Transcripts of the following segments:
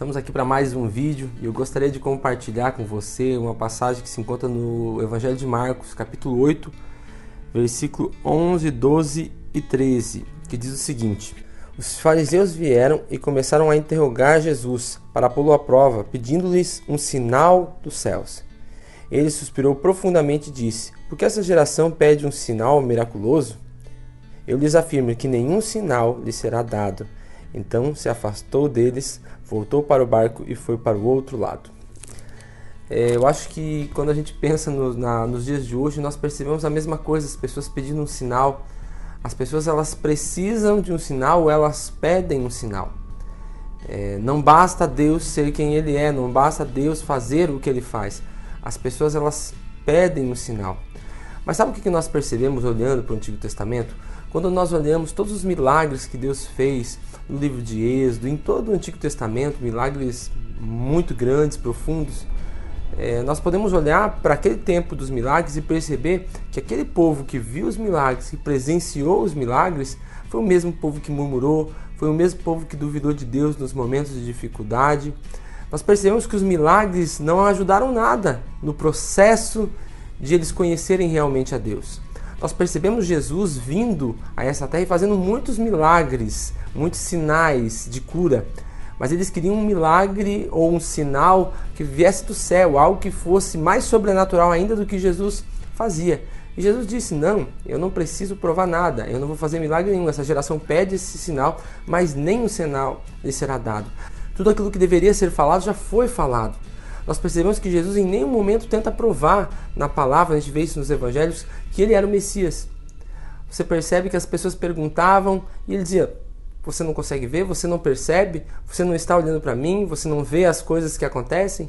Estamos aqui para mais um vídeo e eu gostaria de compartilhar com você uma passagem que se encontra no Evangelho de Marcos, capítulo 8, versículo 11, 12 e 13, que diz o seguinte: Os fariseus vieram e começaram a interrogar Jesus para pô-lo à prova, pedindo-lhes um sinal dos céus. Ele suspirou profundamente e disse: Por que essa geração pede um sinal miraculoso? Eu lhes afirmo que nenhum sinal lhe será dado então se afastou deles, voltou para o barco e foi para o outro lado. É, eu acho que quando a gente pensa no, na, nos dias de hoje, nós percebemos a mesma coisa, as pessoas pedindo um sinal. As pessoas elas precisam de um sinal, elas pedem um sinal. É, não basta Deus ser quem Ele é, não basta Deus fazer o que Ele faz. As pessoas elas pedem um sinal. Mas sabe o que nós percebemos olhando para o Antigo Testamento? Quando nós olhamos todos os milagres que Deus fez no livro de Êxodo, em todo o Antigo Testamento, milagres muito grandes, profundos, é, nós podemos olhar para aquele tempo dos milagres e perceber que aquele povo que viu os milagres, que presenciou os milagres, foi o mesmo povo que murmurou, foi o mesmo povo que duvidou de Deus nos momentos de dificuldade. Nós percebemos que os milagres não ajudaram nada no processo de eles conhecerem realmente a Deus nós percebemos Jesus vindo a essa terra e fazendo muitos milagres, muitos sinais de cura. Mas eles queriam um milagre ou um sinal que viesse do céu, algo que fosse mais sobrenatural ainda do que Jesus fazia. E Jesus disse: Não, eu não preciso provar nada, eu não vou fazer milagre nenhum. Essa geração pede esse sinal, mas nenhum sinal lhe será dado. Tudo aquilo que deveria ser falado já foi falado nós percebemos que Jesus em nenhum momento tenta provar na palavra, a gente vê isso nos evangelhos, que ele era o Messias. Você percebe que as pessoas perguntavam e ele dizia: Você não consegue ver? Você não percebe? Você não está olhando para mim? Você não vê as coisas que acontecem?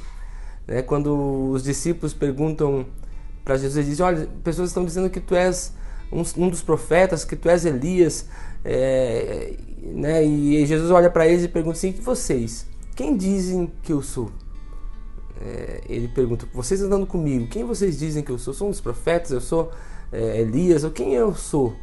Né? Quando os discípulos perguntam para Jesus, ele diz: Olha, pessoas estão dizendo que tu és um, dos profetas, que tu és Elias. É, né? E Jesus olha para eles e pergunta assim: que vocês? Quem dizem que eu sou? É, ele pergunta: Vocês andando comigo, quem vocês dizem que eu sou? Sou um dos profetas? Eu sou é, Elias? Ou quem eu sou?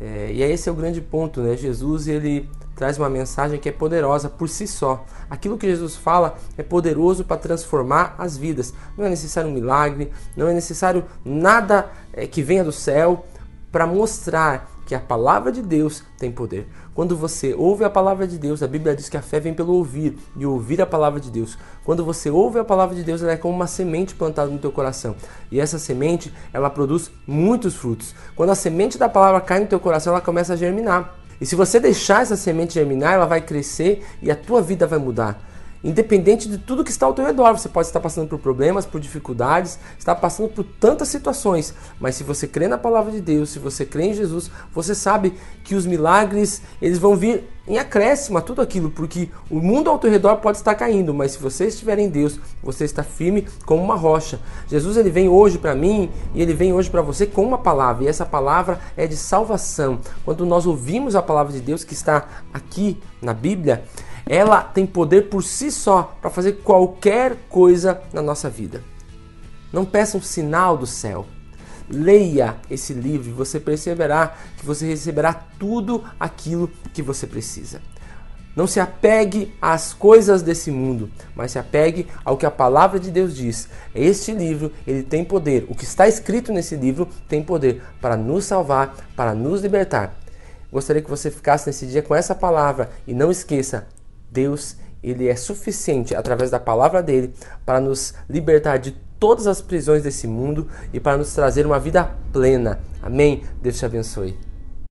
É, e esse é o grande ponto, né? Jesus ele traz uma mensagem que é poderosa por si só. Aquilo que Jesus fala é poderoso para transformar as vidas. Não é necessário um milagre, não é necessário nada é, que venha do céu para mostrar que a palavra de Deus tem poder. Quando você ouve a palavra de Deus, a Bíblia diz que a fé vem pelo ouvir e ouvir a palavra de Deus. Quando você ouve a palavra de Deus, ela é como uma semente plantada no teu coração. E essa semente, ela produz muitos frutos. Quando a semente da palavra cai no teu coração, ela começa a germinar. E se você deixar essa semente germinar, ela vai crescer e a tua vida vai mudar. Independente de tudo que está ao teu redor, você pode estar passando por problemas, por dificuldades, está passando por tantas situações, mas se você crê na palavra de Deus, se você crê em Jesus, você sabe que os milagres, eles vão vir em acréscimo a tudo aquilo, porque o mundo ao teu redor pode estar caindo, mas se você estiver em Deus, você está firme como uma rocha. Jesus ele vem hoje para mim e ele vem hoje para você com uma palavra, e essa palavra é de salvação. Quando nós ouvimos a palavra de Deus que está aqui na Bíblia, ela tem poder por si só para fazer qualquer coisa na nossa vida. Não peça um sinal do céu. Leia esse livro e você perceberá que você receberá tudo aquilo que você precisa. Não se apegue às coisas desse mundo, mas se apegue ao que a palavra de Deus diz. Este livro, ele tem poder. O que está escrito nesse livro tem poder para nos salvar, para nos libertar. Gostaria que você ficasse nesse dia com essa palavra e não esqueça, Deus, ele é suficiente através da palavra dele para nos libertar de todas as prisões desse mundo e para nos trazer uma vida plena. Amém? Deus te abençoe.